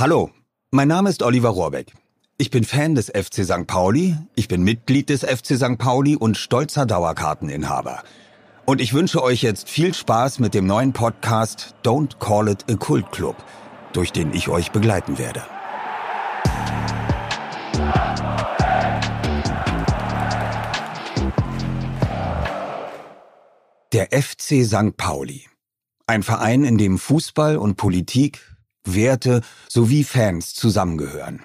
Hallo, mein Name ist Oliver Rohrbeck. Ich bin Fan des FC St. Pauli, ich bin Mitglied des FC St. Pauli und stolzer Dauerkarteninhaber. Und ich wünsche euch jetzt viel Spaß mit dem neuen Podcast Don't Call It a Cult Club, durch den ich euch begleiten werde. Der FC St. Pauli. Ein Verein, in dem Fußball und Politik, Werte sowie Fans zusammengehören.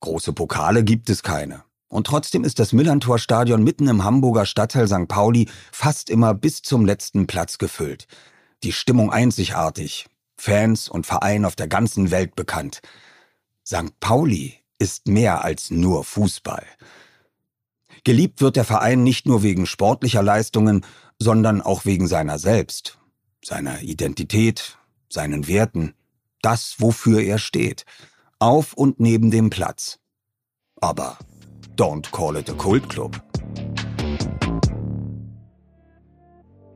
Große Pokale gibt es keine. Und trotzdem ist das Millantor-Stadion mitten im Hamburger Stadtteil St. Pauli fast immer bis zum letzten Platz gefüllt. Die Stimmung einzigartig. Fans und Verein auf der ganzen Welt bekannt. St. Pauli ist mehr als nur Fußball. Geliebt wird der Verein nicht nur wegen sportlicher Leistungen, sondern auch wegen seiner selbst, seiner Identität, seinen Werten das, wofür er steht, auf und neben dem Platz. Aber don't call it a Cult Club.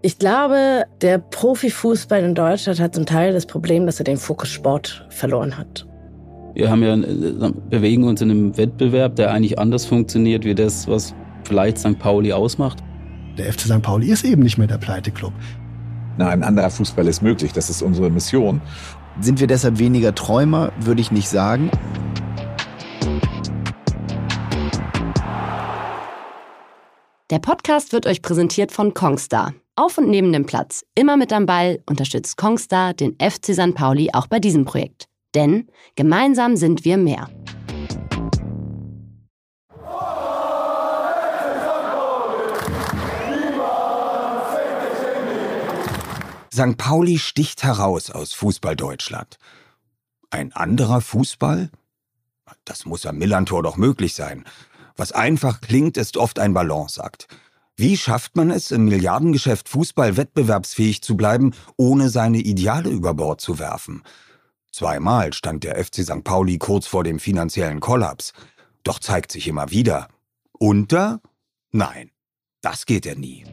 Ich glaube, der Profifußball in Deutschland hat zum Teil das Problem, dass er den Fokus Sport verloren hat. Wir haben ja, äh, bewegen uns in einem Wettbewerb, der eigentlich anders funktioniert wie das, was vielleicht St. Pauli ausmacht. Der FC St. Pauli ist eben nicht mehr der Pleite-Club. Na, ein anderer Fußball ist möglich. Das ist unsere Mission. Sind wir deshalb weniger Träumer, würde ich nicht sagen. Der Podcast wird euch präsentiert von Kongstar. Auf und neben dem Platz, immer mit am Ball, unterstützt Kongstar den FC St. Pauli auch bei diesem Projekt. Denn gemeinsam sind wir mehr. St. Pauli sticht heraus aus Fußball Deutschland. Ein anderer Fußball? Das muss am Millantor doch möglich sein. Was einfach klingt, ist oft ein Balanceakt. Wie schafft man es, im Milliardengeschäft Fußball wettbewerbsfähig zu bleiben, ohne seine Ideale über Bord zu werfen? Zweimal stand der FC St. Pauli kurz vor dem finanziellen Kollaps. Doch zeigt sich immer wieder. Unter? Nein, das geht er nie.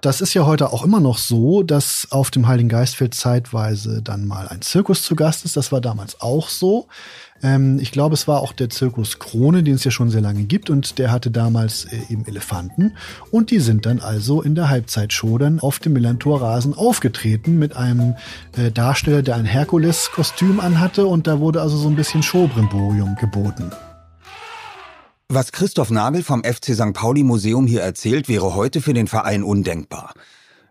Das ist ja heute auch immer noch so, dass auf dem Heiligen Geistfeld zeitweise dann mal ein Zirkus zu Gast ist. Das war damals auch so. Ähm, ich glaube, es war auch der Zirkus Krone, den es ja schon sehr lange gibt und der hatte damals äh, eben Elefanten und die sind dann also in der Halbzeitshow dann auf dem Millantor-Rasen aufgetreten mit einem äh, Darsteller, der ein Herkules-Kostüm anhatte und da wurde also so ein bisschen Showbrimborium geboten. Was Christoph Nagel vom FC St. Pauli Museum hier erzählt, wäre heute für den Verein undenkbar.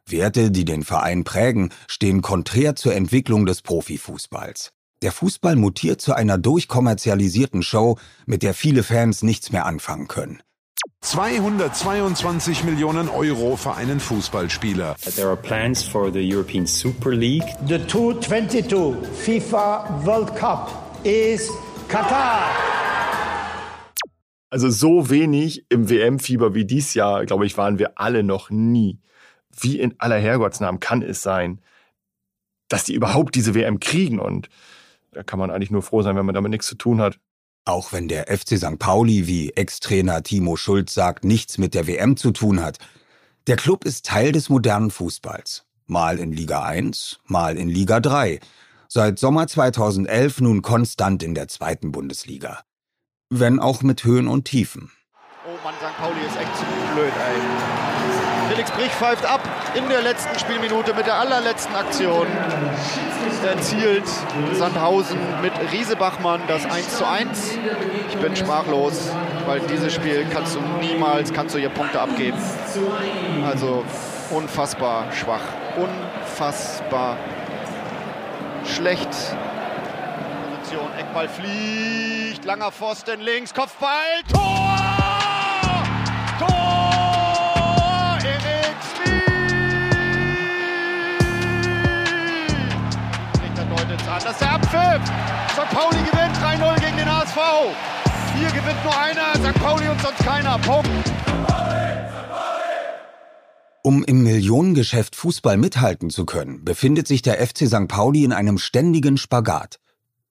Werte, die den Verein prägen, stehen konträr zur Entwicklung des Profifußballs. Der Fußball mutiert zu einer durchkommerzialisierten Show, mit der viele Fans nichts mehr anfangen können. 222 Millionen Euro für einen Fußballspieler. There are plans for the European Super League. The 222 FIFA World Cup is Qatar. Also so wenig im WM-Fieber wie dies Jahr, glaube ich, waren wir alle noch nie. Wie in aller Herrgottsnamen kann es sein, dass die überhaupt diese WM kriegen? Und da kann man eigentlich nur froh sein, wenn man damit nichts zu tun hat. Auch wenn der FC St. Pauli, wie Ex-Trainer Timo Schulz sagt, nichts mit der WM zu tun hat. Der Club ist Teil des modernen Fußballs. Mal in Liga 1, mal in Liga 3. Seit Sommer 2011 nun konstant in der zweiten Bundesliga wenn auch mit Höhen und Tiefen. Oh Mann, St. Pauli ist echt zu blöd, ey. Felix Brich pfeift ab in der letzten Spielminute mit der allerletzten Aktion. Erzielt Sandhausen mit Riese Bachmann das 1 zu 1. Ich bin sprachlos, weil dieses Spiel kannst du niemals, kannst du hier Punkte abgeben. Also unfassbar schwach, unfassbar schlecht. Position, Eckball fliegt langer Pfosten links, Kopfball, Tor! Tor! Erik an, das ist der Abpfiff! St. Pauli gewinnt 3-0 gegen den HSV. Hier gewinnt nur einer, St. Pauli und sonst keiner. Punkt. Um im Millionengeschäft Fußball mithalten zu können, befindet sich der FC St. Pauli in einem ständigen Spagat.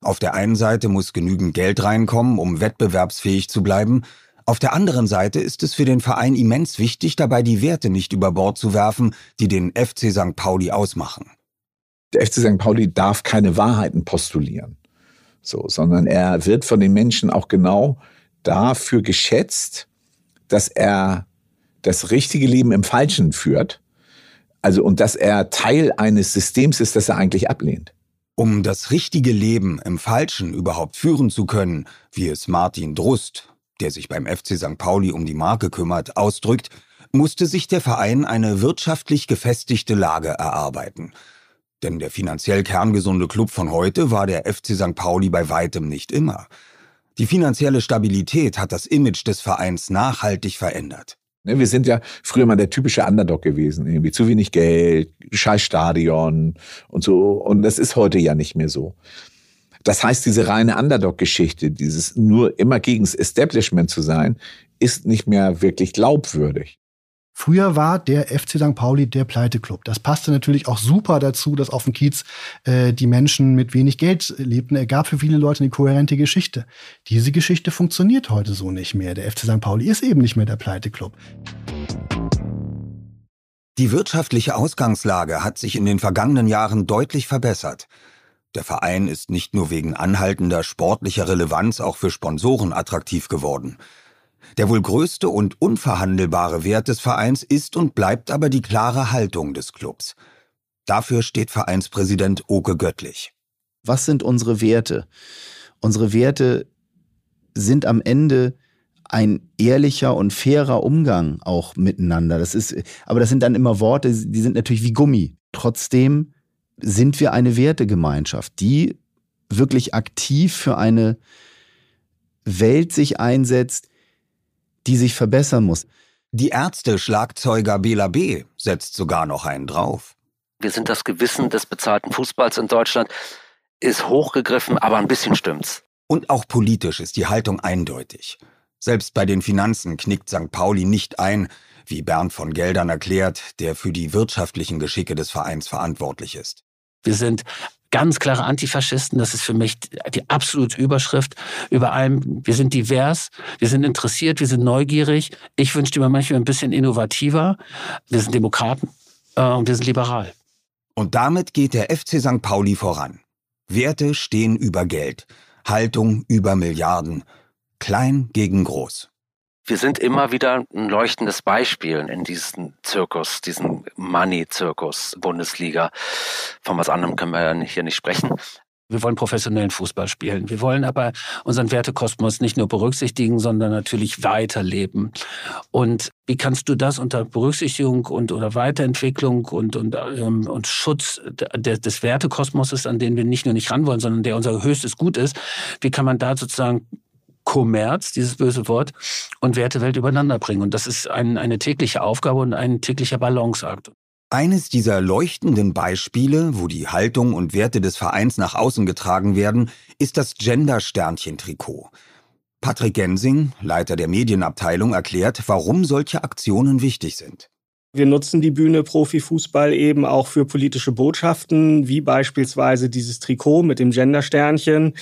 Auf der einen Seite muss genügend Geld reinkommen, um wettbewerbsfähig zu bleiben, Auf der anderen Seite ist es für den Verein immens wichtig, dabei die Werte nicht über Bord zu werfen, die den FC St. Pauli ausmachen. Der FC St. Pauli darf keine Wahrheiten postulieren, so, sondern er wird von den Menschen auch genau dafür geschätzt, dass er das richtige Leben im Falschen führt. Also, und dass er Teil eines Systems ist, das er eigentlich ablehnt. Um das richtige Leben im Falschen überhaupt führen zu können, wie es Martin Drust, der sich beim FC St. Pauli um die Marke kümmert, ausdrückt, musste sich der Verein eine wirtschaftlich gefestigte Lage erarbeiten. Denn der finanziell kerngesunde Club von heute war der FC St. Pauli bei weitem nicht immer. Die finanzielle Stabilität hat das Image des Vereins nachhaltig verändert. Ne, wir sind ja früher mal der typische Underdog gewesen. Irgendwie zu wenig Geld, scheiß Stadion und so. Und das ist heute ja nicht mehr so. Das heißt, diese reine Underdog-Geschichte, dieses nur immer gegens Establishment zu sein, ist nicht mehr wirklich glaubwürdig. Früher war der FC St. Pauli der Pleiteclub. Das passte natürlich auch super dazu, dass auf dem Kiez äh, die Menschen mit wenig Geld lebten. Er gab für viele Leute eine kohärente Geschichte. Diese Geschichte funktioniert heute so nicht mehr. Der FC St. Pauli ist eben nicht mehr der Pleiteclub. Die wirtschaftliche Ausgangslage hat sich in den vergangenen Jahren deutlich verbessert. Der Verein ist nicht nur wegen anhaltender sportlicher Relevanz auch für Sponsoren attraktiv geworden. Der wohl größte und unverhandelbare Wert des Vereins ist und bleibt aber die klare Haltung des Clubs. Dafür steht Vereinspräsident Oke Göttlich. Was sind unsere Werte? Unsere Werte sind am Ende ein ehrlicher und fairer Umgang auch miteinander. Das ist, aber das sind dann immer Worte, die sind natürlich wie Gummi. Trotzdem sind wir eine Wertegemeinschaft, die wirklich aktiv für eine Welt sich einsetzt, die sich verbessern muss. Die Ärzte-Schlagzeuger Bela B. setzt sogar noch einen drauf. Wir sind das Gewissen des bezahlten Fußballs in Deutschland. Ist hochgegriffen, aber ein bisschen stimmt's. Und auch politisch ist die Haltung eindeutig. Selbst bei den Finanzen knickt St. Pauli nicht ein, wie Bernd von Geldern erklärt, der für die wirtschaftlichen Geschicke des Vereins verantwortlich ist. Wir sind ganz klare Antifaschisten. Das ist für mich die absolute Überschrift über allem. Wir sind divers, wir sind interessiert, wir sind neugierig. Ich wünschte mir manchmal ein bisschen innovativer. Wir sind Demokraten äh, und wir sind liberal. Und damit geht der FC St. Pauli voran. Werte stehen über Geld, Haltung über Milliarden, klein gegen groß wir sind immer wieder ein leuchtendes Beispiel in diesem Zirkus, diesem Money-Zirkus Bundesliga. Von was anderem können wir hier nicht sprechen. Wir wollen professionellen Fußball spielen. Wir wollen aber unseren Wertekosmos nicht nur berücksichtigen, sondern natürlich weiterleben. Und wie kannst du das unter Berücksichtigung und oder Weiterentwicklung und und ähm, und Schutz des, des Wertekosmoses, an den wir nicht nur nicht ran wollen, sondern der unser höchstes Gut ist, wie kann man da sozusagen Kommerz, dieses böse Wort, und Wertewelt übereinander bringen. Und das ist ein, eine tägliche Aufgabe und ein täglicher Balanceakt. Eines dieser leuchtenden Beispiele, wo die Haltung und Werte des Vereins nach außen getragen werden, ist das Gender-Sternchen-Trikot. Patrick Gensing, Leiter der Medienabteilung, erklärt, warum solche Aktionen wichtig sind. Wir nutzen die Bühne Profifußball eben auch für politische Botschaften, wie beispielsweise dieses Trikot mit dem Gender-Sternchen.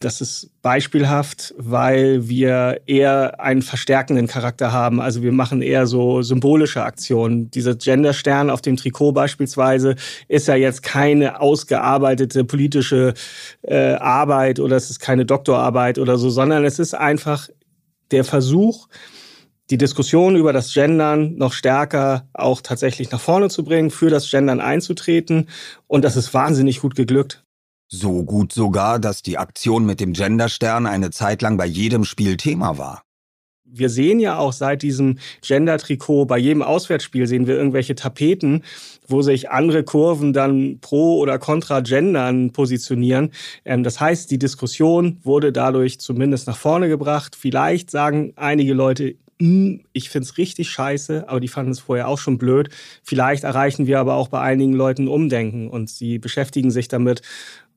Das ist beispielhaft, weil wir eher einen verstärkenden Charakter haben. Also wir machen eher so symbolische Aktionen. Dieser Genderstern auf dem Trikot beispielsweise ist ja jetzt keine ausgearbeitete politische äh, Arbeit oder es ist keine Doktorarbeit oder so, sondern es ist einfach der Versuch, die Diskussion über das Gendern noch stärker auch tatsächlich nach vorne zu bringen, für das Gendern einzutreten. Und das ist wahnsinnig gut geglückt. So gut sogar, dass die Aktion mit dem Genderstern eine Zeit lang bei jedem Spiel Thema war. Wir sehen ja auch seit diesem Gender-Trikot, bei jedem Auswärtsspiel sehen wir irgendwelche Tapeten, wo sich andere Kurven dann pro oder contra Gendern positionieren. Ähm, das heißt, die Diskussion wurde dadurch zumindest nach vorne gebracht. Vielleicht sagen einige Leute, hm, ich find's richtig scheiße, aber die fanden es vorher auch schon blöd. Vielleicht erreichen wir aber auch bei einigen Leuten Umdenken und sie beschäftigen sich damit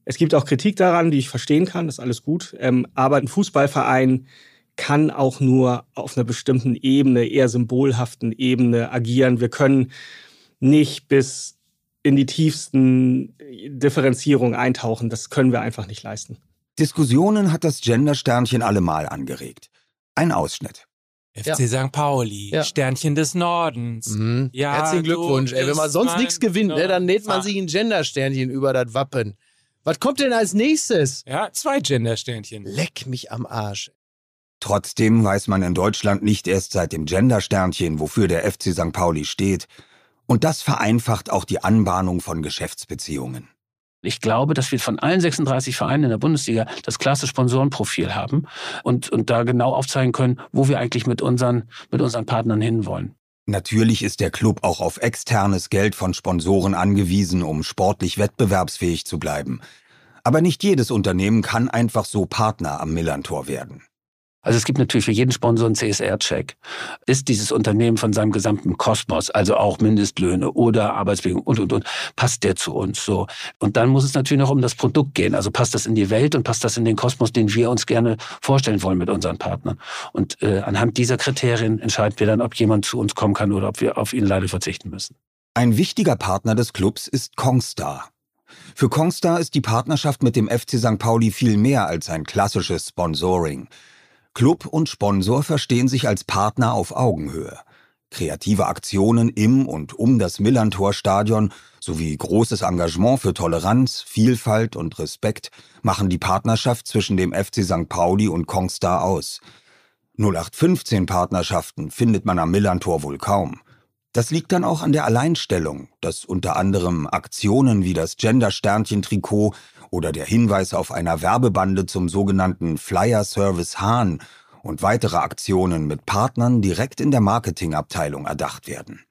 es gibt auch Kritik daran, die ich verstehen kann, das ist alles gut. Ähm, aber ein Fußballverein kann auch nur auf einer bestimmten Ebene, eher symbolhaften Ebene agieren. Wir können nicht bis in die tiefsten Differenzierungen eintauchen. Das können wir einfach nicht leisten. Diskussionen hat das Gender-Sternchen allemal angeregt. Ein Ausschnitt. FC ja. St. Pauli, ja. Sternchen des Nordens. Mhm. Ja, Herzlichen Glückwunsch. Ey, wenn man sonst nichts gewinnt, ne, dann näht man sich ein Gendersternchen über das Wappen. Was kommt denn als nächstes? Ja, zwei Gendersternchen. Leck mich am Arsch. Trotzdem weiß man in Deutschland nicht erst seit dem Gendersternchen, wofür der FC St. Pauli steht. Und das vereinfacht auch die Anbahnung von Geschäftsbeziehungen. Ich glaube, dass wir von allen 36 Vereinen in der Bundesliga das klasse Sponsorenprofil haben und, und da genau aufzeigen können, wo wir eigentlich mit unseren, mit unseren Partnern hinwollen. Natürlich ist der Club auch auf externes Geld von Sponsoren angewiesen, um sportlich wettbewerbsfähig zu bleiben. Aber nicht jedes Unternehmen kann einfach so Partner am Millantor werden. Also es gibt natürlich für jeden Sponsor einen CSR-Check. Ist dieses Unternehmen von seinem gesamten Kosmos, also auch Mindestlöhne oder Arbeitsbedingungen und, und, und, passt der zu uns so? Und dann muss es natürlich noch um das Produkt gehen. Also passt das in die Welt und passt das in den Kosmos, den wir uns gerne vorstellen wollen mit unseren Partnern. Und äh, anhand dieser Kriterien entscheiden wir dann, ob jemand zu uns kommen kann oder ob wir auf ihn leider verzichten müssen. Ein wichtiger Partner des Clubs ist Kongstar. Für Kongstar ist die Partnerschaft mit dem FC St. Pauli viel mehr als ein klassisches Sponsoring. Club und Sponsor verstehen sich als Partner auf Augenhöhe. Kreative Aktionen im und um das Millantor-Stadion sowie großes Engagement für Toleranz, Vielfalt und Respekt machen die Partnerschaft zwischen dem FC St. Pauli und Kongstar aus. 0815 Partnerschaften findet man am Millantor wohl kaum. Das liegt dann auch an der Alleinstellung, dass unter anderem Aktionen wie das Gender-Sternchen-Trikot oder der Hinweis auf einer Werbebande zum sogenannten Flyer Service Hahn und weitere Aktionen mit Partnern direkt in der Marketingabteilung erdacht werden.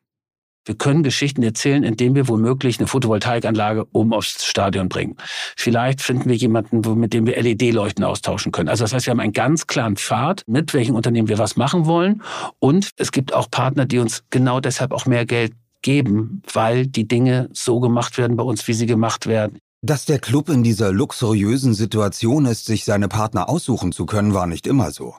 Wir können Geschichten erzählen, indem wir womöglich eine Photovoltaikanlage oben aufs Stadion bringen. Vielleicht finden wir jemanden, mit dem wir LED-Leuchten austauschen können. Also das heißt, wir haben einen ganz klaren Pfad, mit welchen Unternehmen wir was machen wollen. Und es gibt auch Partner, die uns genau deshalb auch mehr Geld geben, weil die Dinge so gemacht werden bei uns, wie sie gemacht werden. Dass der Club in dieser luxuriösen Situation ist, sich seine Partner aussuchen zu können, war nicht immer so.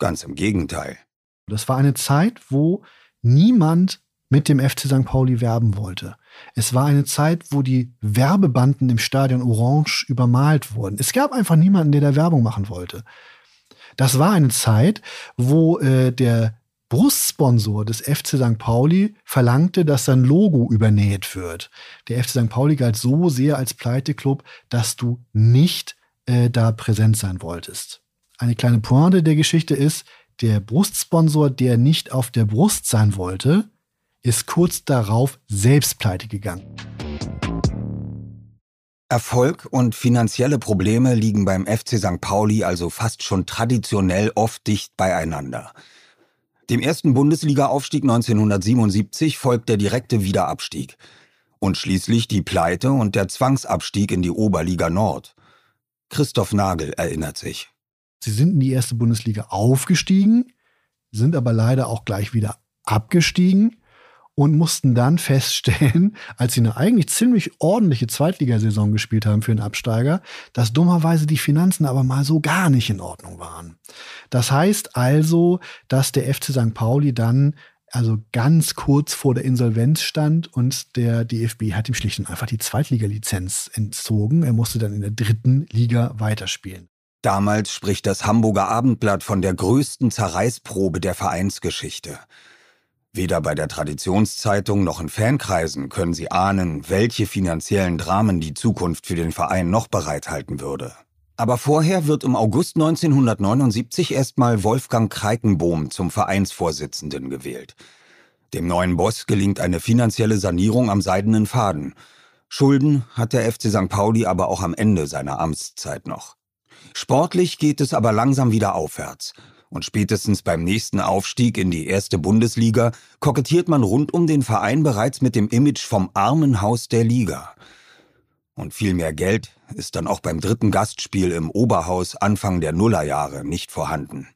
Ganz im Gegenteil. Das war eine Zeit, wo niemand mit dem FC St. Pauli werben wollte. Es war eine Zeit, wo die Werbebanden im Stadion Orange übermalt wurden. Es gab einfach niemanden, der da Werbung machen wollte. Das war eine Zeit, wo äh, der Brustsponsor des FC St. Pauli verlangte, dass sein Logo übernäht wird. Der FC St. Pauli galt so sehr als Pleiteklub, dass du nicht äh, da präsent sein wolltest. Eine kleine Pointe der Geschichte ist, der Brustsponsor, der nicht auf der Brust sein wollte, ist kurz darauf selbst pleite gegangen. Erfolg und finanzielle Probleme liegen beim FC St. Pauli also fast schon traditionell oft dicht beieinander. Dem ersten Bundesliga-Aufstieg 1977 folgt der direkte Wiederabstieg und schließlich die Pleite und der Zwangsabstieg in die Oberliga Nord. Christoph Nagel erinnert sich. Sie sind in die erste Bundesliga aufgestiegen, sind aber leider auch gleich wieder abgestiegen und mussten dann feststellen, als sie eine eigentlich ziemlich ordentliche Zweitligasaison gespielt haben für einen Absteiger, dass dummerweise die Finanzen aber mal so gar nicht in Ordnung waren. Das heißt also, dass der FC St. Pauli dann also ganz kurz vor der Insolvenz stand und der DFB hat ihm schlicht und einfach die Zweitligalizenz entzogen. Er musste dann in der dritten Liga weiterspielen. Damals spricht das Hamburger Abendblatt von der größten Zerreißprobe der Vereinsgeschichte. Weder bei der Traditionszeitung noch in Fankreisen können sie ahnen, welche finanziellen Dramen die Zukunft für den Verein noch bereithalten würde. Aber vorher wird im August 1979 erstmal Wolfgang Kreikenbohm zum Vereinsvorsitzenden gewählt. Dem neuen Boss gelingt eine finanzielle Sanierung am seidenen Faden. Schulden hat der FC St. Pauli aber auch am Ende seiner Amtszeit noch. Sportlich geht es aber langsam wieder aufwärts. Und spätestens beim nächsten Aufstieg in die erste Bundesliga kokettiert man rund um den Verein bereits mit dem Image vom Armenhaus der Liga. Und viel mehr Geld ist dann auch beim dritten Gastspiel im Oberhaus Anfang der Nullerjahre nicht vorhanden.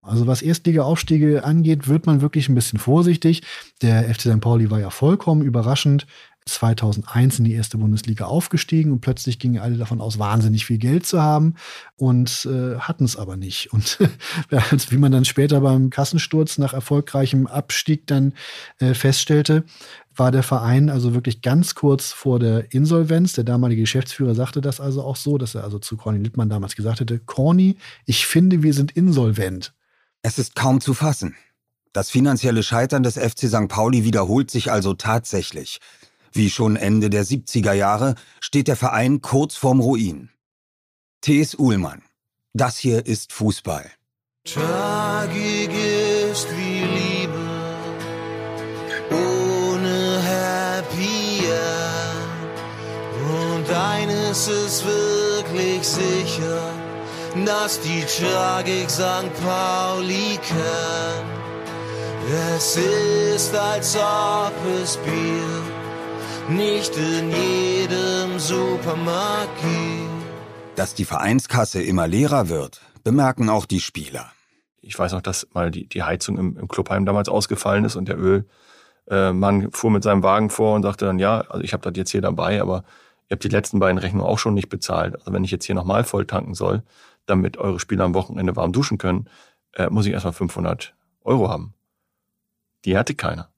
Also was Erstliga-Aufstiege angeht, wird man wirklich ein bisschen vorsichtig. Der FC St. Pauli war ja vollkommen überraschend 2001 in die erste Bundesliga aufgestiegen und plötzlich gingen alle davon aus, wahnsinnig viel Geld zu haben und äh, hatten es aber nicht. Und wie man dann später beim Kassensturz nach erfolgreichem Abstieg dann äh, feststellte, war der Verein also wirklich ganz kurz vor der Insolvenz. Der damalige Geschäftsführer sagte das also auch so, dass er also zu Corny Littmann damals gesagt hätte, Corny, ich finde, wir sind insolvent. Es ist kaum zu fassen. Das finanzielle Scheitern des FC St. Pauli wiederholt sich also tatsächlich. Wie schon Ende der 70er Jahre steht der Verein kurz vorm Ruin. T.S. Uhlmann. Das hier ist Fußball. Tragik ist wie Liebe ohne Happy End. Und eines ist wirklich sicher, dass die Tragik St. Pauli kennt. Es ist, als ob es Bier nicht in jedem Supermarkt gibt. Dass die Vereinskasse immer leerer wird, bemerken auch die Spieler. Ich weiß noch, dass mal die, die Heizung im, im Clubheim damals ausgefallen ist und der Ölmann fuhr mit seinem Wagen vor und sagte dann, ja, also ich habe das jetzt hier dabei, aber ihr habt die letzten beiden Rechnungen auch schon nicht bezahlt. Also wenn ich jetzt hier nochmal voll tanken soll, damit eure Spieler am Wochenende warm duschen können, äh, muss ich erstmal 500 Euro haben. Die hatte keiner.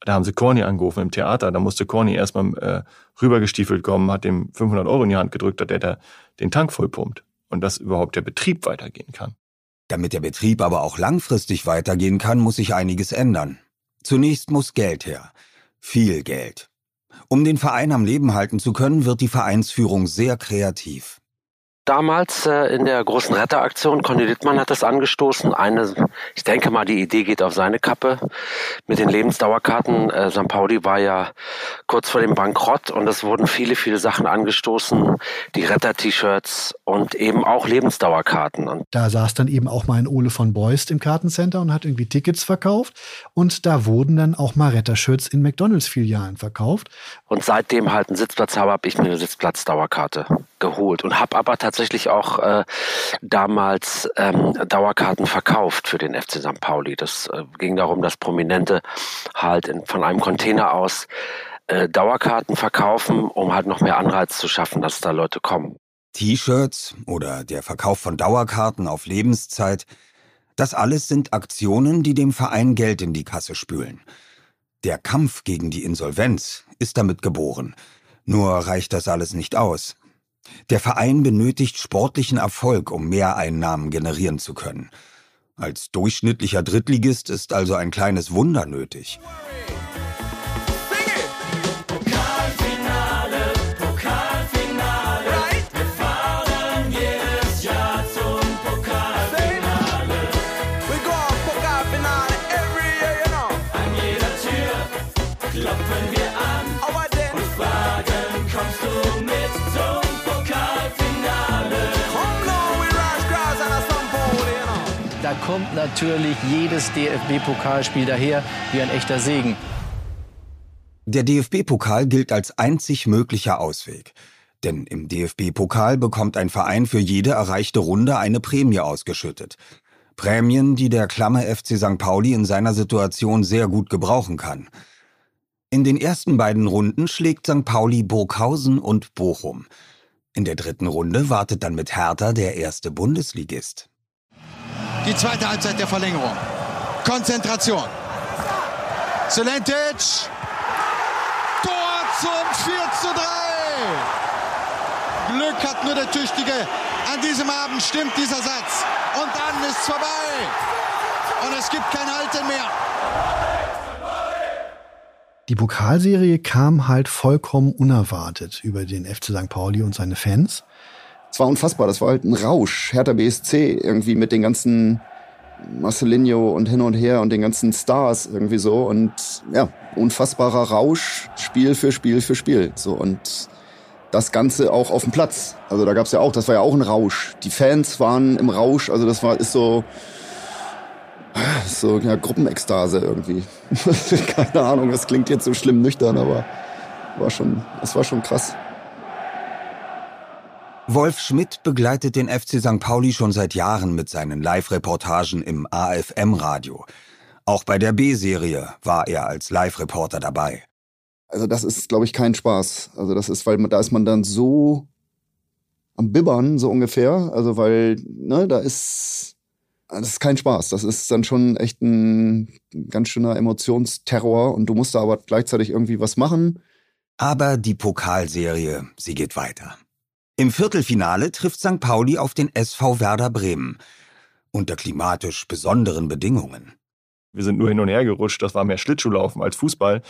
Da haben sie Corny angerufen im Theater. Da musste Corny erstmal äh, rübergestiefelt kommen, hat dem 500 Euro in die Hand gedrückt, dass der da den Tank vollpumpt und dass überhaupt der Betrieb weitergehen kann. Damit der Betrieb aber auch langfristig weitergehen kann, muss sich einiges ändern. Zunächst muss Geld her. Viel Geld. Um den Verein am Leben halten zu können, wird die Vereinsführung sehr kreativ damals äh, in der großen Retteraktion. Conny Littmann hat das angestoßen. Eine, ich denke mal, die Idee geht auf seine Kappe mit den Lebensdauerkarten. Äh, St. Pauli war ja kurz vor dem Bankrott und es wurden viele, viele Sachen angestoßen. Die Retter-T-Shirts und eben auch Lebensdauerkarten. Und da saß dann eben auch mal ein Ole von Beust im Kartencenter und hat irgendwie Tickets verkauft. Und da wurden dann auch mal Retter-Shirts in McDonalds-Filialen verkauft. Und seitdem halt einen Sitzplatz habe, habe ich mir eine Sitzplatzdauerkarte geholt und habe aber tatsächlich auch äh, damals ähm, Dauerkarten verkauft für den FC St. Pauli. Das äh, ging darum, dass Prominente halt in, von einem Container aus äh, Dauerkarten verkaufen, um halt noch mehr Anreiz zu schaffen, dass da Leute kommen. T-Shirts oder der Verkauf von Dauerkarten auf Lebenszeit, das alles sind Aktionen, die dem Verein Geld in die Kasse spülen. Der Kampf gegen die Insolvenz ist damit geboren. Nur reicht das alles nicht aus. Der Verein benötigt sportlichen Erfolg, um Mehreinnahmen generieren zu können. Als durchschnittlicher Drittligist ist also ein kleines Wunder nötig. Kommt natürlich jedes DFB-Pokalspiel daher wie ein echter Segen. Der DFB-Pokal gilt als einzig möglicher Ausweg. Denn im DFB-Pokal bekommt ein Verein für jede erreichte Runde eine Prämie ausgeschüttet. Prämien, die der klamme FC St. Pauli in seiner Situation sehr gut gebrauchen kann. In den ersten beiden Runden schlägt St. Pauli Burghausen und Bochum. In der dritten Runde wartet dann mit Hertha der erste Bundesligist. Die zweite Halbzeit der Verlängerung. Konzentration. Zelentic. Tor zum 4 zu 3. Glück hat nur der Tüchtige. An diesem Abend stimmt dieser Satz. Und dann ist vorbei. Und es gibt kein Halten mehr. Die Pokalserie kam halt vollkommen unerwartet über den FC St. Pauli und seine Fans. Es war unfassbar, das war halt ein Rausch. Hertha BSC irgendwie mit den ganzen Marcelinho und hin und her und den ganzen Stars irgendwie so und ja, unfassbarer Rausch, Spiel für Spiel für Spiel. So und das Ganze auch auf dem Platz. Also da gab's ja auch, das war ja auch ein Rausch. Die Fans waren im Rausch, also das war ist so so ja, Gruppenekstase irgendwie. Keine Ahnung, das klingt jetzt so schlimm nüchtern, aber war schon, es war schon krass. Wolf Schmidt begleitet den FC St. Pauli schon seit Jahren mit seinen Live-Reportagen im AFM-Radio. Auch bei der B-Serie war er als Live-Reporter dabei. Also das ist, glaube ich, kein Spaß. Also das ist, weil man, da ist man dann so am Bibbern, so ungefähr. Also weil, ne, da ist, das ist kein Spaß. Das ist dann schon echt ein ganz schöner Emotionsterror und du musst da aber gleichzeitig irgendwie was machen. Aber die Pokalserie, sie geht weiter. Im Viertelfinale trifft St. Pauli auf den SV Werder Bremen. unter klimatisch besonderen Bedingungen. Wir sind nur hin und her gerutscht, das war mehr Schlittschuhlaufen als Fußball.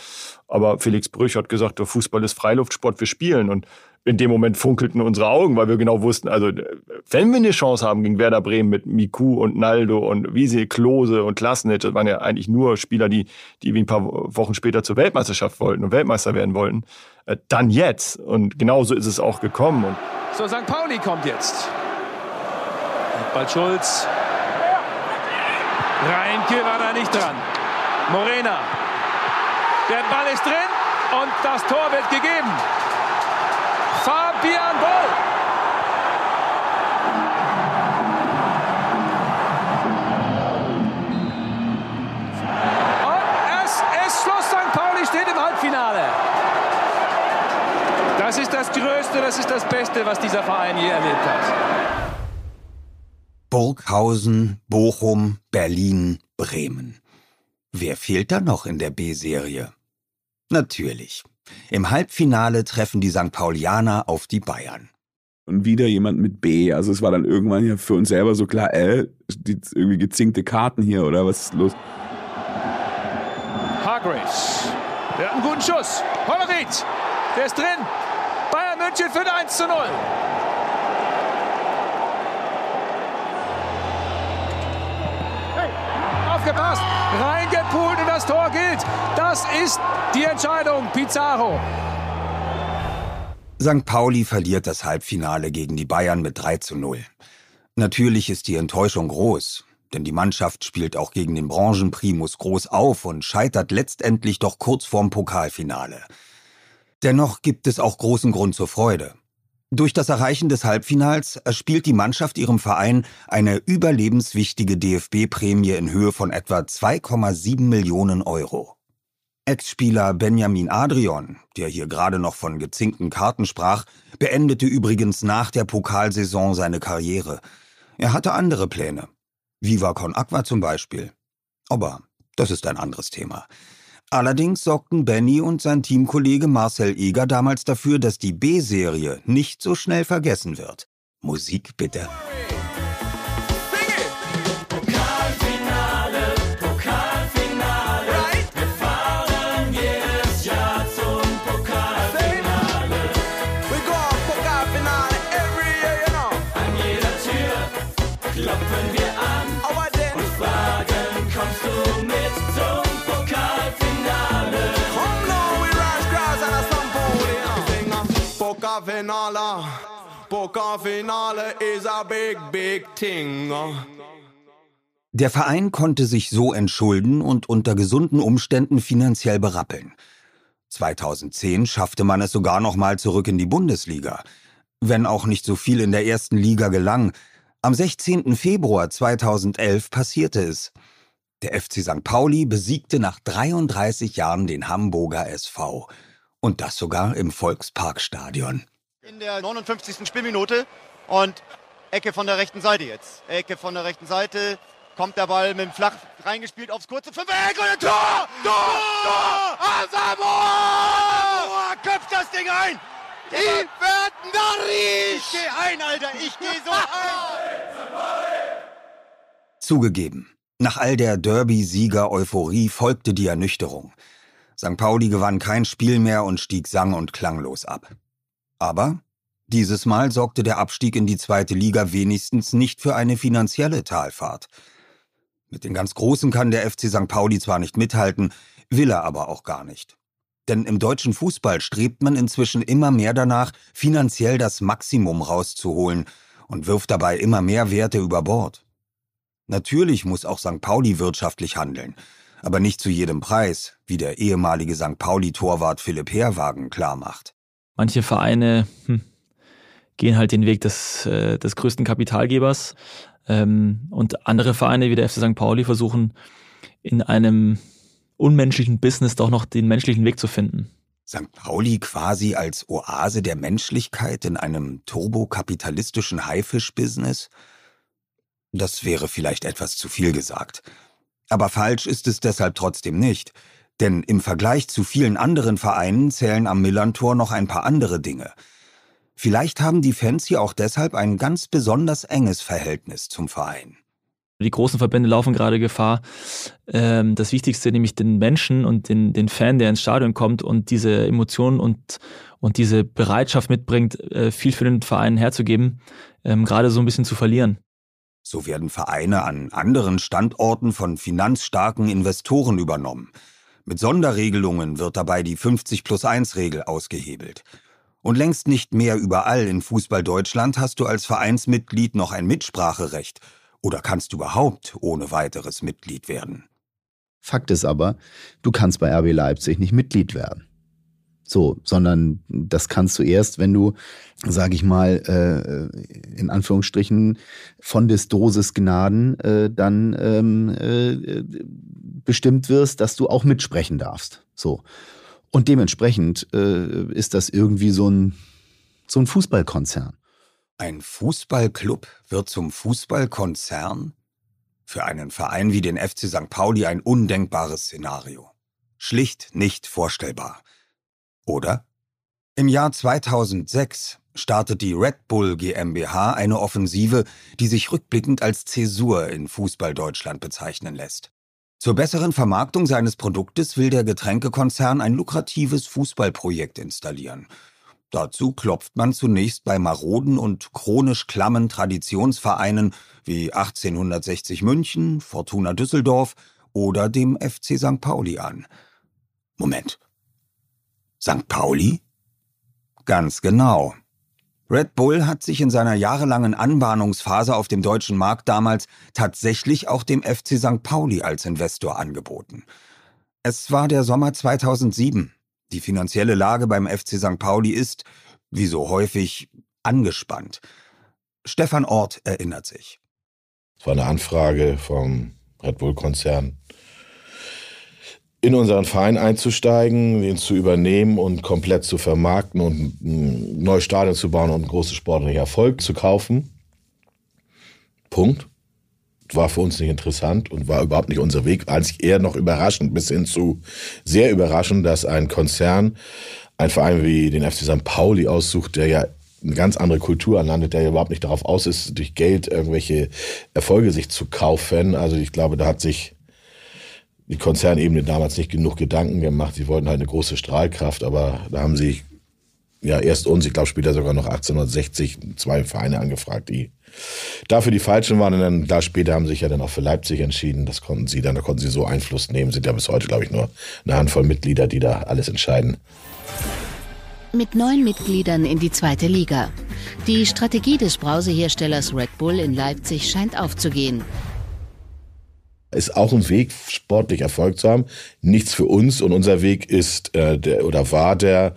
Aber Felix Brüch hat gesagt, Fußball ist Freiluftsport, wir spielen. Und in dem Moment funkelten unsere Augen, weil wir genau wussten, also wenn wir eine Chance haben gegen Werder Bremen mit Miku und Naldo und Wiese, Klose und Klasnitsch, das waren ja eigentlich nur Spieler, die, die wie ein paar Wochen später zur Weltmeisterschaft wollten und Weltmeister werden wollten, äh, dann jetzt. Und genauso ist es auch gekommen. Und so, St. Pauli kommt jetzt. Bald Schulz. Reinke war da nicht dran. Morena. Der Ball ist drin und das Tor wird gegeben. Fabian Boll. Und es ist Schluss. St. Pauli steht im Halbfinale. Das ist das Größte, das ist das Beste, was dieser Verein je erlebt hat. Burghausen, Bochum, Berlin, Bremen. Wer fehlt da noch in der B-Serie? Natürlich. Im Halbfinale treffen die St. Paulianer auf die Bayern. Und wieder jemand mit B. Also es war dann irgendwann ja für uns selber so klar, äh, die irgendwie gezinkte Karten hier oder was ist los? Hargreaves. Der hat einen guten Schuss. Hollerith. Der ist drin. Bayern München führt 1 zu 0. Aufgepasst. Reingepult und das Tor gilt. Das ist die Entscheidung. Pizarro. St. Pauli verliert das Halbfinale gegen die Bayern mit 3 zu 0. Natürlich ist die Enttäuschung groß, denn die Mannschaft spielt auch gegen den Branchenprimus groß auf und scheitert letztendlich doch kurz vorm Pokalfinale. Dennoch gibt es auch großen Grund zur Freude. Durch das Erreichen des Halbfinals erspielt die Mannschaft ihrem Verein eine überlebenswichtige DFB-Prämie in Höhe von etwa 2,7 Millionen Euro. Ex-Spieler Benjamin Adrian, der hier gerade noch von gezinkten Karten sprach, beendete übrigens nach der Pokalsaison seine Karriere. Er hatte andere Pläne. Viva Con Aqua zum Beispiel. Aber das ist ein anderes Thema. Allerdings sorgten Benny und sein Teamkollege Marcel Eger damals dafür, dass die B-Serie nicht so schnell vergessen wird. Musik bitte. Pokalfinale, Pokalfinale, Pokalfinale is a big, big thing. Der Verein konnte sich so entschulden und unter gesunden Umständen finanziell berappeln. 2010 schaffte man es sogar noch mal zurück in die Bundesliga. Wenn auch nicht so viel in der ersten Liga gelang, am 16. Februar 2011 passierte es. Der FC St. Pauli besiegte nach 33 Jahren den Hamburger SV. Und das sogar im Volksparkstadion. In der 59. Spielminute und Ecke von der rechten Seite jetzt. Ecke von der rechten Seite. Kommt der Ball mit dem Flach reingespielt aufs kurze Fünfereck und ein Tor! Tor! Tor! Asamoah! Köpft das Ding ein! Ich werden Ich geh ein, Alter! Ich geh so ein! Zugegeben, nach all der Derby-Sieger-Euphorie folgte die Ernüchterung. St. Pauli gewann kein Spiel mehr und stieg sang- und klanglos ab. Aber dieses Mal sorgte der Abstieg in die zweite Liga wenigstens nicht für eine finanzielle Talfahrt. Mit den ganz Großen kann der FC St. Pauli zwar nicht mithalten, will er aber auch gar nicht. Denn im deutschen Fußball strebt man inzwischen immer mehr danach, finanziell das Maximum rauszuholen und wirft dabei immer mehr Werte über Bord. Natürlich muss auch St. Pauli wirtschaftlich handeln, aber nicht zu jedem Preis, wie der ehemalige St. Pauli-Torwart Philipp Herwagen klarmacht. Manche Vereine hm, gehen halt den Weg des, äh, des größten Kapitalgebers ähm, und andere Vereine wie der FC St. Pauli versuchen in einem unmenschlichen Business doch noch den menschlichen Weg zu finden. St. Pauli quasi als Oase der Menschlichkeit in einem turbokapitalistischen Haifisch-Business? Das wäre vielleicht etwas zu viel gesagt. Aber falsch ist es deshalb trotzdem nicht. Denn im Vergleich zu vielen anderen Vereinen zählen am Millantor noch ein paar andere Dinge. Vielleicht haben die Fans hier auch deshalb ein ganz besonders enges Verhältnis zum Verein. Die großen Verbände laufen gerade Gefahr, ähm, das Wichtigste, nämlich den Menschen und den, den Fan, der ins Stadion kommt und diese Emotionen und, und diese Bereitschaft mitbringt, äh, viel für den Verein herzugeben, ähm, gerade so ein bisschen zu verlieren. So werden Vereine an anderen Standorten von finanzstarken Investoren übernommen. Mit Sonderregelungen wird dabei die 50 plus 1 Regel ausgehebelt. Und längst nicht mehr überall in Fußball Deutschland hast du als Vereinsmitglied noch ein Mitspracherecht oder kannst überhaupt ohne weiteres Mitglied werden. Fakt ist aber, du kannst bei RB Leipzig nicht Mitglied werden. So, sondern das kannst du erst, wenn du, sage ich mal, äh, in Anführungsstrichen von des Dosis Gnaden äh, dann ähm, äh, bestimmt wirst, dass du auch mitsprechen darfst. So. Und dementsprechend äh, ist das irgendwie so ein, so ein Fußballkonzern. Ein Fußballclub wird zum Fußballkonzern? Für einen Verein wie den FC St. Pauli ein undenkbares Szenario. Schlicht nicht vorstellbar. Oder? Im Jahr 2006 startet die Red Bull GmbH eine Offensive, die sich rückblickend als Zäsur in Fußball Deutschland bezeichnen lässt. Zur besseren Vermarktung seines Produktes will der Getränkekonzern ein lukratives Fußballprojekt installieren. Dazu klopft man zunächst bei maroden und chronisch klammen Traditionsvereinen wie 1860 München, Fortuna Düsseldorf oder dem FC St. Pauli an. Moment. St. Pauli? Ganz genau. Red Bull hat sich in seiner jahrelangen Anbahnungsphase auf dem deutschen Markt damals tatsächlich auch dem FC St. Pauli als Investor angeboten. Es war der Sommer 2007. Die finanzielle Lage beim FC St. Pauli ist, wie so häufig, angespannt. Stefan Ort erinnert sich. Es war eine Anfrage vom Red Bull-Konzern in unseren Verein einzusteigen, ihn zu übernehmen und komplett zu vermarkten und ein neues Stadion zu bauen und einen großen sportlichen Erfolg zu kaufen. Punkt. War für uns nicht interessant und war überhaupt nicht unser Weg. Einzig eher noch überraschend, bis hin zu sehr überraschend, dass ein Konzern, ein Verein wie den FC St. Pauli aussucht, der ja eine ganz andere Kultur anlandet, der überhaupt nicht darauf aus ist, durch Geld irgendwelche Erfolge sich zu kaufen. Also ich glaube, da hat sich die Konzernebene damals nicht genug Gedanken gemacht. Sie wollten halt eine große Strahlkraft, aber da haben sie ja erst uns, ich glaube später sogar noch 1860, zwei Vereine angefragt, die dafür die falschen waren. Und dann da später haben sie sich ja dann auch für Leipzig entschieden. Das konnten sie dann, da konnten sie so Einfluss nehmen. Sind ja bis heute, glaube ich, nur eine Handvoll Mitglieder, die da alles entscheiden. Mit neun Mitgliedern in die zweite Liga. Die Strategie des Brauseherstellers Red Bull in Leipzig scheint aufzugehen ist auch ein Weg, sportlich Erfolg zu haben. Nichts für uns und unser Weg ist äh, der, oder war der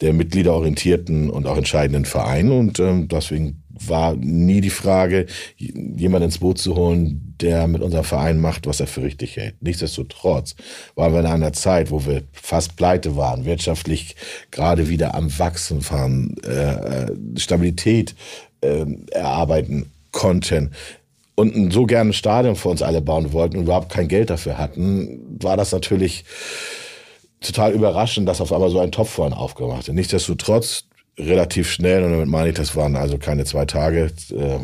der mitgliederorientierten und auch entscheidenden Verein und ähm, deswegen war nie die Frage, jemanden ins Boot zu holen, der mit unserem Verein macht, was er für richtig hält. Nichtsdestotrotz waren wir in einer Zeit, wo wir fast pleite waren, wirtschaftlich gerade wieder am Wachsen waren, äh, äh Stabilität äh, erarbeiten konnten und ein so gerne Stadion für uns alle bauen wollten und überhaupt kein Geld dafür hatten, war das natürlich total überraschend, dass auf einmal so ein Topf vorhin aufgemacht ist. Nichtsdestotrotz relativ schnell, und damit meine ich, das waren also keine zwei Tage, äh,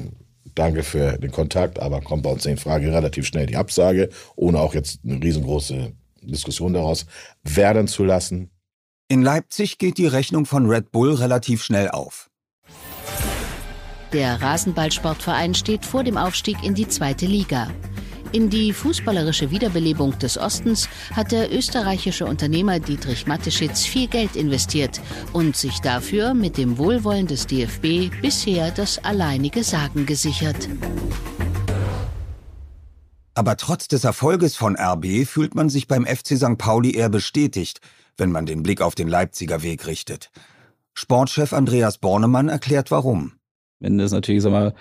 danke für den Kontakt, aber kommt bei uns in Frage relativ schnell die Absage, ohne auch jetzt eine riesengroße Diskussion daraus werden zu lassen. In Leipzig geht die Rechnung von Red Bull relativ schnell auf. Der Rasenballsportverein steht vor dem Aufstieg in die zweite Liga. In die fußballerische Wiederbelebung des Ostens hat der österreichische Unternehmer Dietrich Mateschitz viel Geld investiert und sich dafür mit dem Wohlwollen des DFB bisher das alleinige Sagen gesichert. Aber trotz des Erfolges von RB fühlt man sich beim FC St. Pauli eher bestätigt, wenn man den Blick auf den Leipziger Weg richtet. Sportchef Andreas Bornemann erklärt warum. Wenn das natürlich, sag mal,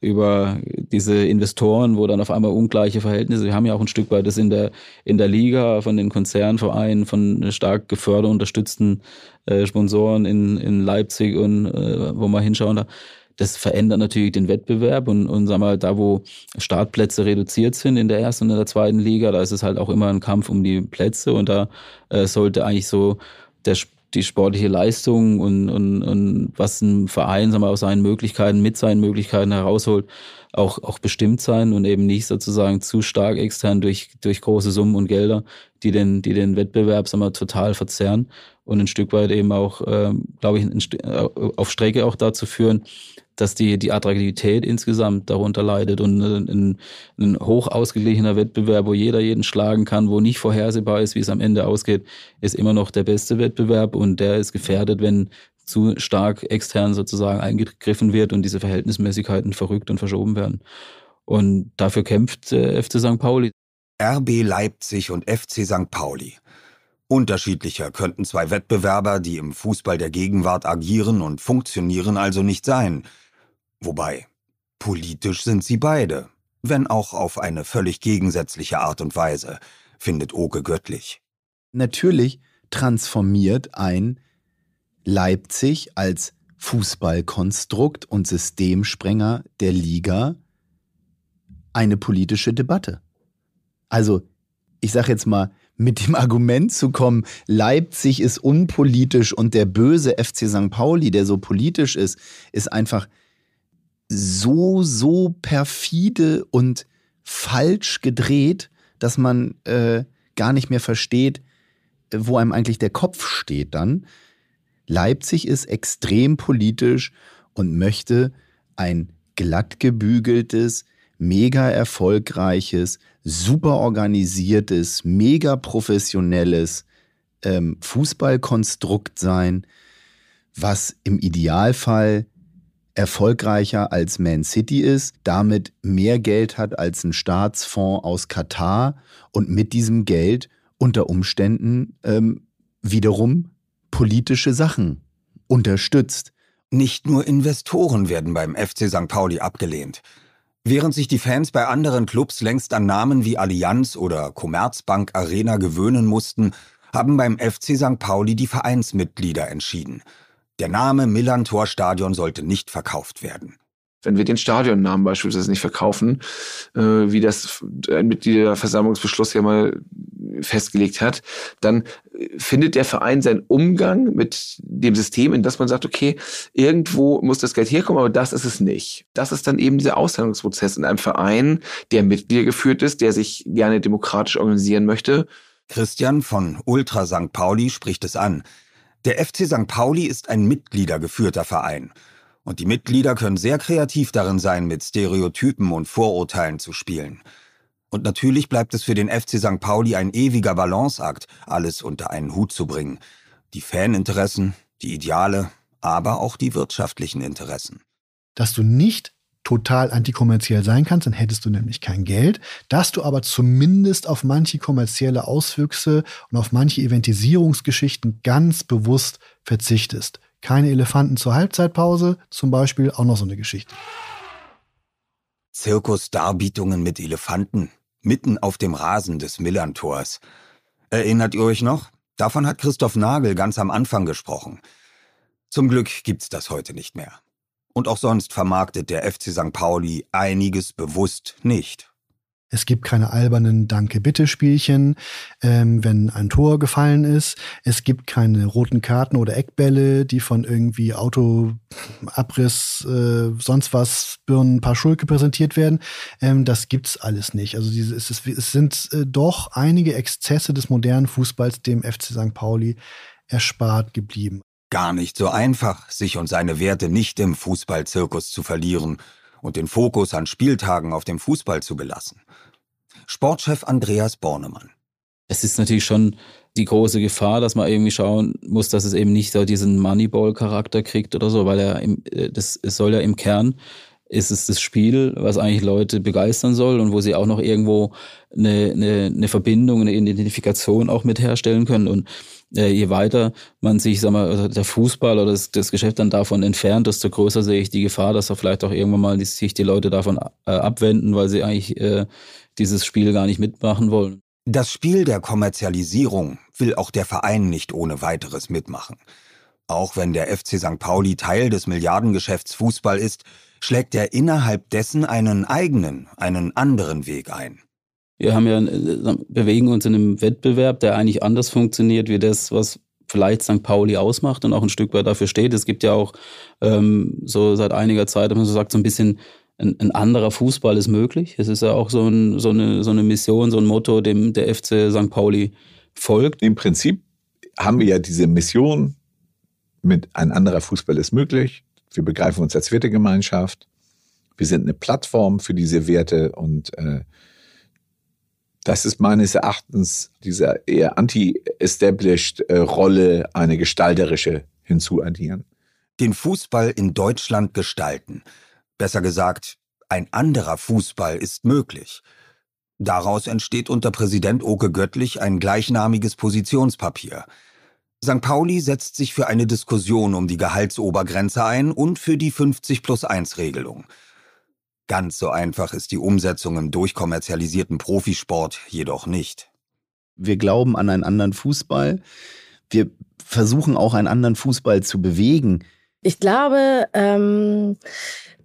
über diese Investoren, wo dann auf einmal ungleiche Verhältnisse, wir haben ja auch ein Stück weit das in der, in der Liga von den Konzernvereinen, von stark geförderten, unterstützten äh, Sponsoren in, in Leipzig und äh, wo man hinschauen da. Das verändert natürlich den Wettbewerb und, und sag mal, da wo Startplätze reduziert sind in der ersten und in der zweiten Liga, da ist es halt auch immer ein Kampf um die Plätze und da äh, sollte eigentlich so der die sportliche Leistung und, und, und was ein Verein sagen wir, aus seinen Möglichkeiten, mit seinen Möglichkeiten herausholt, auch, auch bestimmt sein und eben nicht sozusagen zu stark extern durch, durch große Summen und Gelder, die den, die den Wettbewerb sagen wir, total verzerren und ein Stück weit eben auch, ähm, glaube ich, äh, auf Strecke auch dazu führen, dass die, die Attraktivität insgesamt darunter leidet und ein, ein hoch ausgeglichener Wettbewerb, wo jeder jeden schlagen kann, wo nicht vorhersehbar ist, wie es am Ende ausgeht, ist immer noch der beste Wettbewerb und der ist gefährdet, wenn zu stark extern sozusagen eingegriffen wird und diese Verhältnismäßigkeiten verrückt und verschoben werden. Und dafür kämpft äh, FC St. Pauli. RB Leipzig und FC St. Pauli. Unterschiedlicher könnten zwei Wettbewerber, die im Fußball der Gegenwart agieren und funktionieren, also nicht sein. Wobei, politisch sind sie beide, wenn auch auf eine völlig gegensätzliche Art und Weise, findet Oke Göttlich. Natürlich transformiert ein Leipzig als Fußballkonstrukt und Systemsprenger der Liga eine politische Debatte. Also, ich sage jetzt mal, mit dem Argument zu kommen, Leipzig ist unpolitisch und der böse FC St. Pauli, der so politisch ist, ist einfach so, so perfide und falsch gedreht, dass man äh, gar nicht mehr versteht, wo einem eigentlich der Kopf steht dann. Leipzig ist extrem politisch und möchte ein glatt gebügeltes, mega erfolgreiches, super organisiertes, mega professionelles ähm, Fußballkonstrukt sein, was im Idealfall erfolgreicher als Man City ist, damit mehr Geld hat als ein Staatsfonds aus Katar und mit diesem Geld unter Umständen ähm, wiederum politische Sachen unterstützt. Nicht nur Investoren werden beim FC St. Pauli abgelehnt. Während sich die Fans bei anderen Clubs längst an Namen wie Allianz oder Commerzbank Arena gewöhnen mussten, haben beim FC St. Pauli die Vereinsmitglieder entschieden. Der Name Millantor-Stadion sollte nicht verkauft werden. Wenn wir den Stadionnamen beispielsweise nicht verkaufen, äh, wie das ein Mitgliederversammlungsbeschluss ja mal festgelegt hat, dann findet der Verein seinen Umgang mit dem System, in das man sagt, okay, irgendwo muss das Geld herkommen, aber das ist es nicht. Das ist dann eben dieser Aushandlungsprozess in einem Verein, der Mitglieder geführt ist, der sich gerne demokratisch organisieren möchte. Christian von Ultra St. Pauli spricht es an. Der FC St. Pauli ist ein mitgliedergeführter Verein. Und die Mitglieder können sehr kreativ darin sein, mit Stereotypen und Vorurteilen zu spielen. Und natürlich bleibt es für den FC St. Pauli ein ewiger Balanceakt, alles unter einen Hut zu bringen. Die Faninteressen, die Ideale, aber auch die wirtschaftlichen Interessen. dass du nicht total antikommerziell sein kannst, dann hättest du nämlich kein Geld, dass du aber zumindest auf manche kommerzielle Auswüchse und auf manche Eventisierungsgeschichten ganz bewusst verzichtest. Keine Elefanten zur Halbzeitpause, zum Beispiel auch noch so eine Geschichte. Zirkusdarbietungen mit Elefanten, mitten auf dem Rasen des Millantors. Erinnert ihr euch noch? Davon hat Christoph Nagel ganz am Anfang gesprochen. Zum Glück gibt's das heute nicht mehr. Und auch sonst vermarktet der FC St. Pauli einiges bewusst nicht. Es gibt keine albernen Danke-Bitte-Spielchen, ähm, wenn ein Tor gefallen ist. Es gibt keine roten Karten oder Eckbälle, die von irgendwie Autoabriss, äh, sonst was, Birnen, Paar Schulke präsentiert werden. Ähm, das gibt's alles nicht. Also diese, es, ist, es sind äh, doch einige Exzesse des modernen Fußballs dem FC St. Pauli erspart geblieben. Gar nicht so einfach, sich und seine Werte nicht im Fußballzirkus zu verlieren und den Fokus an Spieltagen auf dem Fußball zu belassen. Sportchef Andreas Bornemann. Es ist natürlich schon die große Gefahr, dass man irgendwie schauen muss, dass es eben nicht so diesen Moneyball-Charakter kriegt oder so, weil er im, äh, das es soll ja im Kern ist es das Spiel, was eigentlich Leute begeistern soll und wo sie auch noch irgendwo eine, eine, eine Verbindung, eine Identifikation auch mit herstellen können. Und äh, je weiter man sich, sag mal, also der Fußball oder das, das Geschäft dann davon entfernt, desto größer sehe ich die Gefahr, dass da vielleicht auch irgendwann mal die, sich die Leute davon äh, abwenden, weil sie eigentlich äh, dieses Spiel gar nicht mitmachen wollen. Das Spiel der Kommerzialisierung will auch der Verein nicht ohne weiteres mitmachen. Auch wenn der FC St. Pauli Teil des Milliardengeschäfts Fußball ist, schlägt er innerhalb dessen einen eigenen, einen anderen Weg ein. Wir haben ja, äh, bewegen uns in einem Wettbewerb, der eigentlich anders funktioniert wie das, was vielleicht St. Pauli ausmacht und auch ein Stück weit dafür steht. Es gibt ja auch ähm, so seit einiger Zeit, wenn man so sagt, so ein bisschen ein, ein anderer Fußball ist möglich. Es ist ja auch so, ein, so, eine, so eine Mission, so ein Motto, dem der FC St. Pauli folgt. Im Prinzip haben wir ja diese Mission mit ein anderer Fußball ist möglich. Wir begreifen uns als Wertegemeinschaft. Wir sind eine Plattform für diese Werte und äh, das ist meines Erachtens dieser eher anti-established äh, Rolle eine gestalterische hinzuaddieren. Den Fußball in Deutschland gestalten. Besser gesagt, ein anderer Fußball ist möglich. Daraus entsteht unter Präsident Oke Göttlich ein gleichnamiges Positionspapier. St. Pauli setzt sich für eine Diskussion um die Gehaltsobergrenze ein und für die 50 plus 1 Regelung. Ganz so einfach ist die Umsetzung im durchkommerzialisierten Profisport jedoch nicht. Wir glauben an einen anderen Fußball. Wir versuchen auch einen anderen Fußball zu bewegen. Ich glaube, ähm,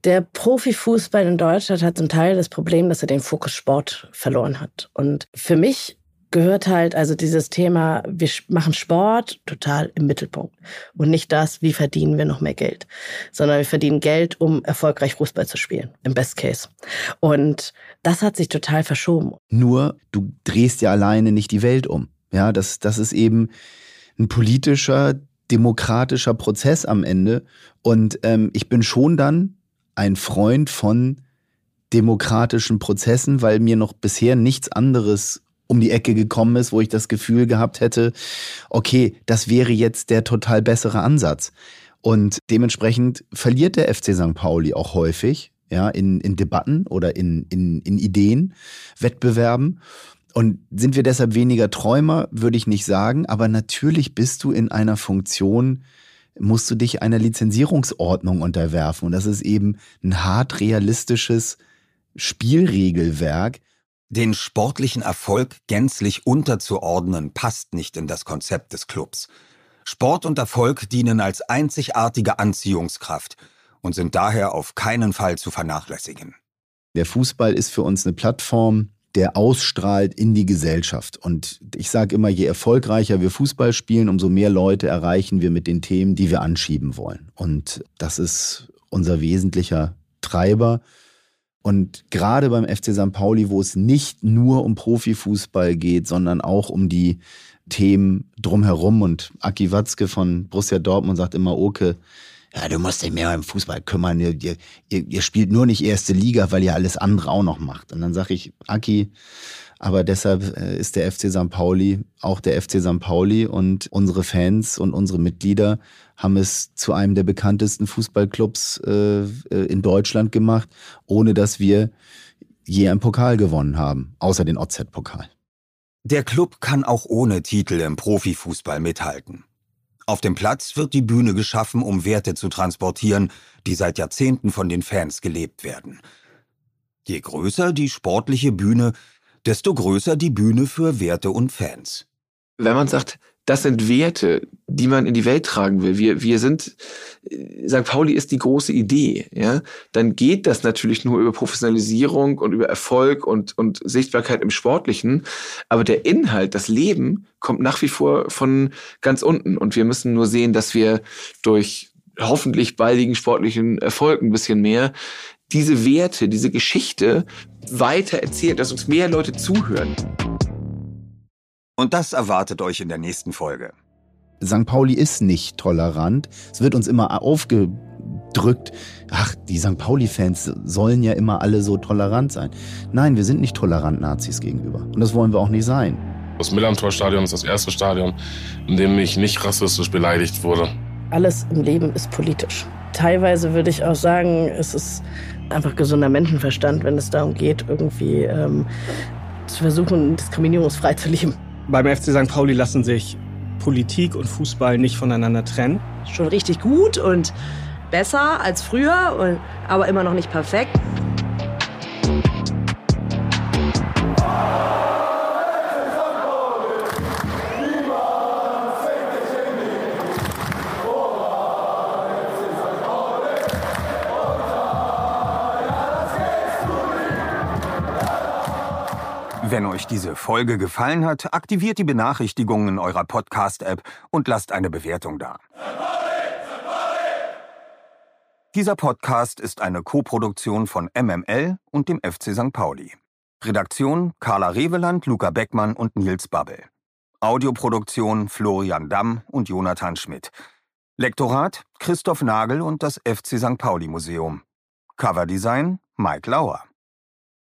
der Profifußball in Deutschland hat zum Teil das Problem, dass er den Fokus Sport verloren hat. Und für mich gehört halt also dieses Thema, wir machen Sport total im Mittelpunkt und nicht das, wie verdienen wir noch mehr Geld, sondern wir verdienen Geld, um erfolgreich Fußball zu spielen, im Best Case. Und das hat sich total verschoben. Nur, du drehst ja alleine nicht die Welt um. Ja, das, das ist eben ein politischer, demokratischer Prozess am Ende. Und ähm, ich bin schon dann ein Freund von demokratischen Prozessen, weil mir noch bisher nichts anderes um die Ecke gekommen ist, wo ich das Gefühl gehabt hätte, okay, das wäre jetzt der total bessere Ansatz. Und dementsprechend verliert der FC St. Pauli auch häufig, ja, in, in Debatten oder in, in, in Ideen, Wettbewerben. Und sind wir deshalb weniger Träumer, würde ich nicht sagen, aber natürlich bist du in einer Funktion, musst du dich einer Lizenzierungsordnung unterwerfen. Und das ist eben ein hart realistisches Spielregelwerk, den sportlichen Erfolg gänzlich unterzuordnen, passt nicht in das Konzept des Clubs. Sport und Erfolg dienen als einzigartige Anziehungskraft und sind daher auf keinen Fall zu vernachlässigen. Der Fußball ist für uns eine Plattform, der ausstrahlt in die Gesellschaft. Und ich sage immer, je erfolgreicher wir Fußball spielen, umso mehr Leute erreichen wir mit den Themen, die wir anschieben wollen. Und das ist unser wesentlicher Treiber. Und gerade beim FC St. Pauli, wo es nicht nur um Profifußball geht, sondern auch um die Themen drumherum. Und Aki Watzke von Borussia Dortmund sagt immer, Oke, ja, du musst dich mehr um Fußball kümmern. Ihr, ihr, ihr spielt nur nicht erste Liga, weil ihr alles andere auch noch macht. Und dann sage ich, Aki, aber deshalb äh, ist der FC St. Pauli auch der FC St. Pauli und unsere Fans und unsere Mitglieder haben es zu einem der bekanntesten Fußballclubs äh, äh in Deutschland gemacht, ohne dass wir je einen Pokal gewonnen haben, außer den OZ-Pokal. Der Club kann auch ohne Titel im Profifußball mithalten. Auf dem Platz wird die Bühne geschaffen, um Werte zu transportieren, die seit Jahrzehnten von den Fans gelebt werden. Je größer die sportliche Bühne, desto größer die Bühne für Werte und Fans. Wenn man sagt, das sind Werte, die man in die Welt tragen will. Wir, wir sind, St. Pauli ist die große Idee, ja. Dann geht das natürlich nur über Professionalisierung und über Erfolg und, und Sichtbarkeit im Sportlichen. Aber der Inhalt, das Leben kommt nach wie vor von ganz unten. Und wir müssen nur sehen, dass wir durch hoffentlich baldigen sportlichen Erfolg ein bisschen mehr diese Werte, diese Geschichte weiter erzählt, dass uns mehr Leute zuhören. Und das erwartet euch in der nächsten Folge. St. Pauli ist nicht tolerant. Es wird uns immer aufgedrückt, ach, die St. Pauli-Fans sollen ja immer alle so tolerant sein. Nein, wir sind nicht tolerant Nazis gegenüber. Und das wollen wir auch nicht sein. Das Millantor-Stadion ist das erste Stadion, in dem ich nicht rassistisch beleidigt wurde. Alles im Leben ist politisch. Teilweise würde ich auch sagen, es ist einfach gesunder Menschenverstand, wenn es darum geht, irgendwie ähm, zu versuchen, diskriminierungsfrei zu leben. Beim FC St. Pauli lassen sich Politik und Fußball nicht voneinander trennen. Schon richtig gut und besser als früher, aber immer noch nicht perfekt. Euch diese Folge gefallen hat, aktiviert die Benachrichtigungen in eurer Podcast-App und lasst eine Bewertung da. Dieser Podcast ist eine Koproduktion von MML und dem FC St. Pauli. Redaktion Carla Reveland, Luca Beckmann und Nils Babbel. Audioproduktion Florian Damm und Jonathan Schmidt. Lektorat Christoph Nagel und das FC St. Pauli Museum. Coverdesign Mike Lauer.